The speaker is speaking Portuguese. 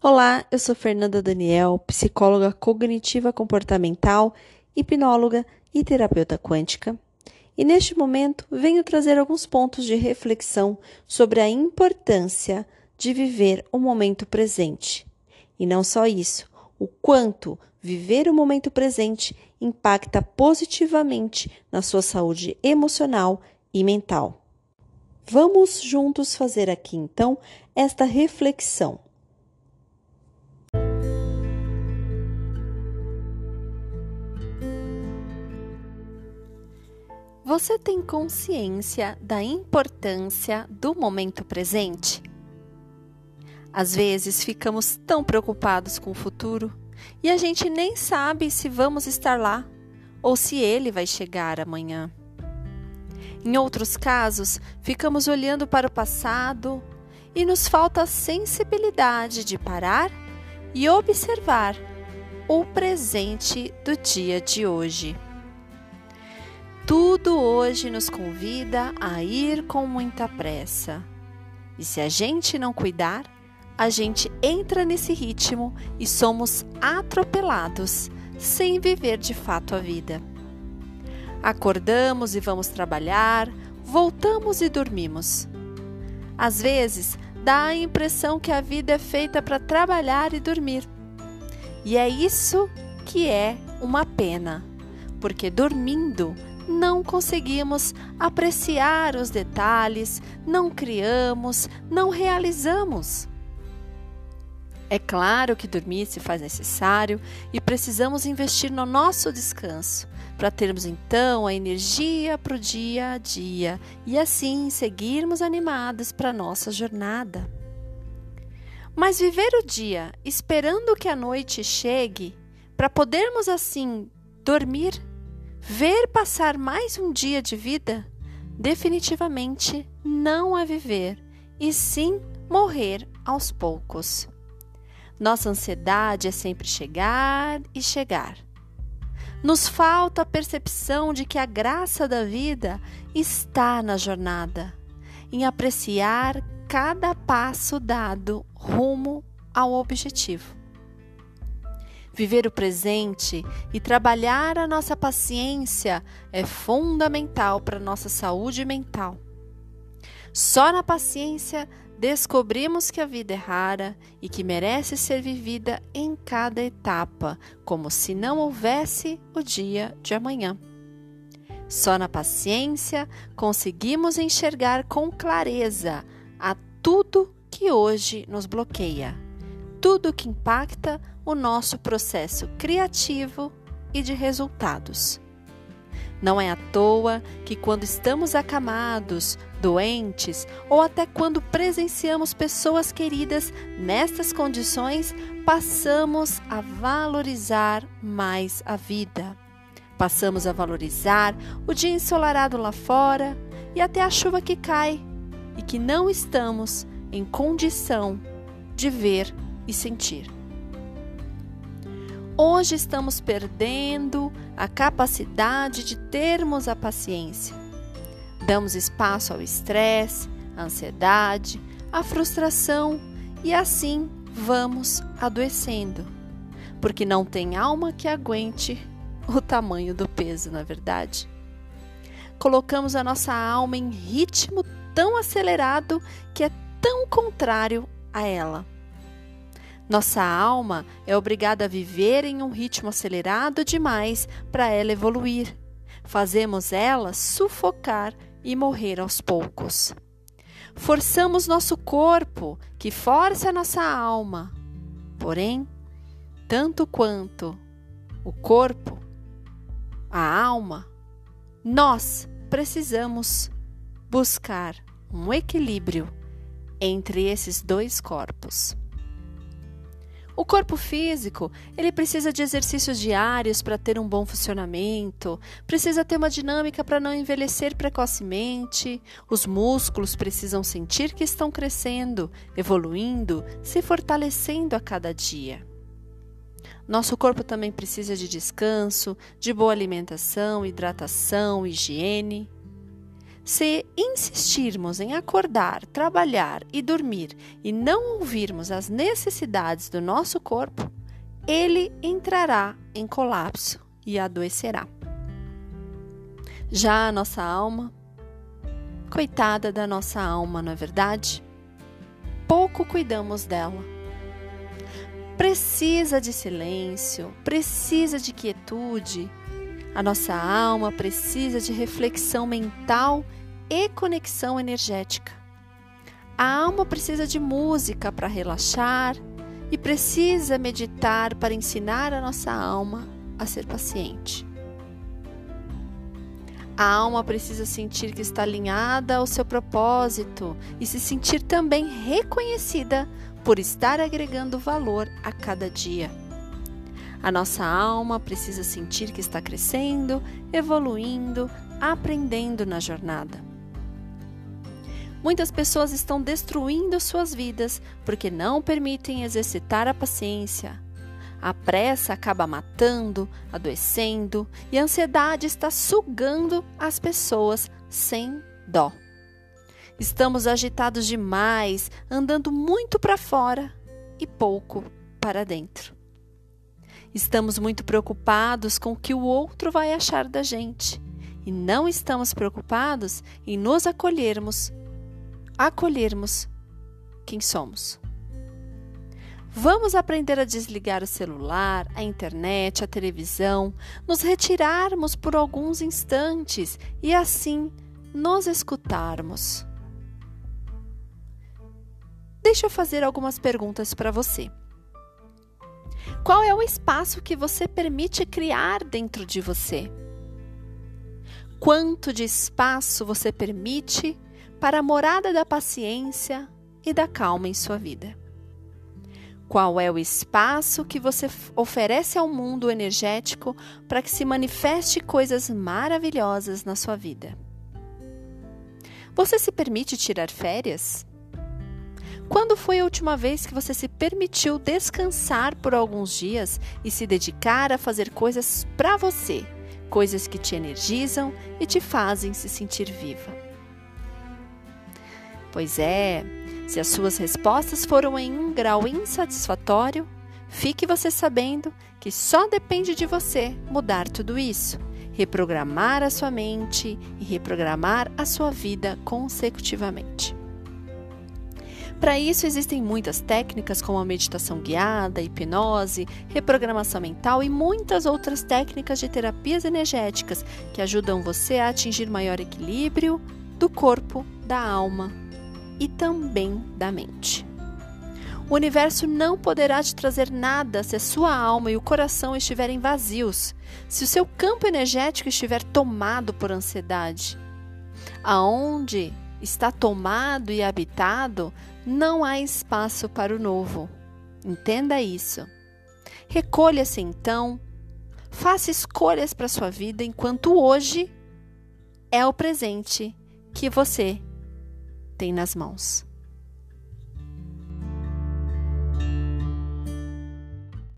Olá, eu sou Fernanda Daniel, psicóloga cognitiva comportamental, hipnóloga e terapeuta quântica. E neste momento venho trazer alguns pontos de reflexão sobre a importância de viver o momento presente. E não só isso, o quanto viver o momento presente impacta positivamente na sua saúde emocional e mental. Vamos juntos fazer aqui então esta reflexão. Você tem consciência da importância do momento presente? Às vezes ficamos tão preocupados com o futuro e a gente nem sabe se vamos estar lá ou se ele vai chegar amanhã. Em outros casos, ficamos olhando para o passado e nos falta a sensibilidade de parar e observar o presente do dia de hoje. Tudo hoje nos convida a ir com muita pressa. E se a gente não cuidar, a gente entra nesse ritmo e somos atropelados, sem viver de fato a vida. Acordamos e vamos trabalhar, voltamos e dormimos. Às vezes, dá a impressão que a vida é feita para trabalhar e dormir. E é isso que é uma pena, porque dormindo não conseguimos apreciar os detalhes, não criamos, não realizamos. É claro que dormir se faz necessário e precisamos investir no nosso descanso para termos então a energia para o dia a dia e assim seguirmos animados para nossa jornada. Mas viver o dia esperando que a noite chegue para podermos assim dormir Ver passar mais um dia de vida definitivamente não é viver, e sim morrer aos poucos. Nossa ansiedade é sempre chegar e chegar. Nos falta a percepção de que a graça da vida está na jornada, em apreciar cada passo dado rumo ao objetivo viver o presente e trabalhar a nossa paciência é fundamental para a nossa saúde mental. Só na paciência descobrimos que a vida é rara e que merece ser vivida em cada etapa, como se não houvesse o dia de amanhã. Só na paciência conseguimos enxergar com clareza a tudo que hoje nos bloqueia, tudo que impacta o nosso processo criativo e de resultados. Não é à toa que, quando estamos acamados, doentes ou até quando presenciamos pessoas queridas nestas condições, passamos a valorizar mais a vida. Passamos a valorizar o dia ensolarado lá fora e até a chuva que cai e que não estamos em condição de ver e sentir. Hoje estamos perdendo a capacidade de termos a paciência. Damos espaço ao estresse, à ansiedade, à frustração e assim vamos adoecendo, porque não tem alma que aguente o tamanho do peso, na verdade. Colocamos a nossa alma em ritmo tão acelerado que é tão contrário a ela. Nossa alma é obrigada a viver em um ritmo acelerado demais para ela evoluir. Fazemos ela sufocar e morrer aos poucos. Forçamos nosso corpo, que força nossa alma. Porém, tanto quanto o corpo, a alma, nós precisamos buscar um equilíbrio entre esses dois corpos. O corpo físico, ele precisa de exercícios diários para ter um bom funcionamento, precisa ter uma dinâmica para não envelhecer precocemente. Os músculos precisam sentir que estão crescendo, evoluindo, se fortalecendo a cada dia. Nosso corpo também precisa de descanso, de boa alimentação, hidratação, higiene. Se insistirmos em acordar, trabalhar e dormir e não ouvirmos as necessidades do nosso corpo, ele entrará em colapso e adoecerá. Já a nossa alma, coitada da nossa alma, não é verdade? Pouco cuidamos dela. Precisa de silêncio, precisa de quietude. A nossa alma precisa de reflexão mental e conexão energética. A alma precisa de música para relaxar e precisa meditar para ensinar a nossa alma a ser paciente. A alma precisa sentir que está alinhada ao seu propósito e se sentir também reconhecida por estar agregando valor a cada dia. A nossa alma precisa sentir que está crescendo, evoluindo, aprendendo na jornada. Muitas pessoas estão destruindo suas vidas porque não permitem exercitar a paciência. A pressa acaba matando, adoecendo e a ansiedade está sugando as pessoas sem dó. Estamos agitados demais, andando muito para fora e pouco para dentro. Estamos muito preocupados com o que o outro vai achar da gente e não estamos preocupados em nos acolhermos acolhermos quem somos. Vamos aprender a desligar o celular, a internet, a televisão, nos retirarmos por alguns instantes e assim nos escutarmos. Deixa eu fazer algumas perguntas para você. Qual é o espaço que você permite criar dentro de você? Quanto de espaço você permite para a morada da paciência e da calma em sua vida. Qual é o espaço que você oferece ao mundo energético para que se manifeste coisas maravilhosas na sua vida? Você se permite tirar férias? Quando foi a última vez que você se permitiu descansar por alguns dias e se dedicar a fazer coisas para você, coisas que te energizam e te fazem se sentir viva? Pois é, se as suas respostas foram em um grau insatisfatório, fique você sabendo que só depende de você mudar tudo isso, reprogramar a sua mente e reprogramar a sua vida consecutivamente. Para isso, existem muitas técnicas como a meditação guiada, hipnose, reprogramação mental e muitas outras técnicas de terapias energéticas que ajudam você a atingir maior equilíbrio do corpo, da alma e também da mente. O universo não poderá te trazer nada se a sua alma e o coração estiverem vazios, se o seu campo energético estiver tomado por ansiedade. Aonde está tomado e habitado, não há espaço para o novo. Entenda isso. Recolha-se então, faça escolhas para sua vida enquanto hoje é o presente que você tem nas mãos.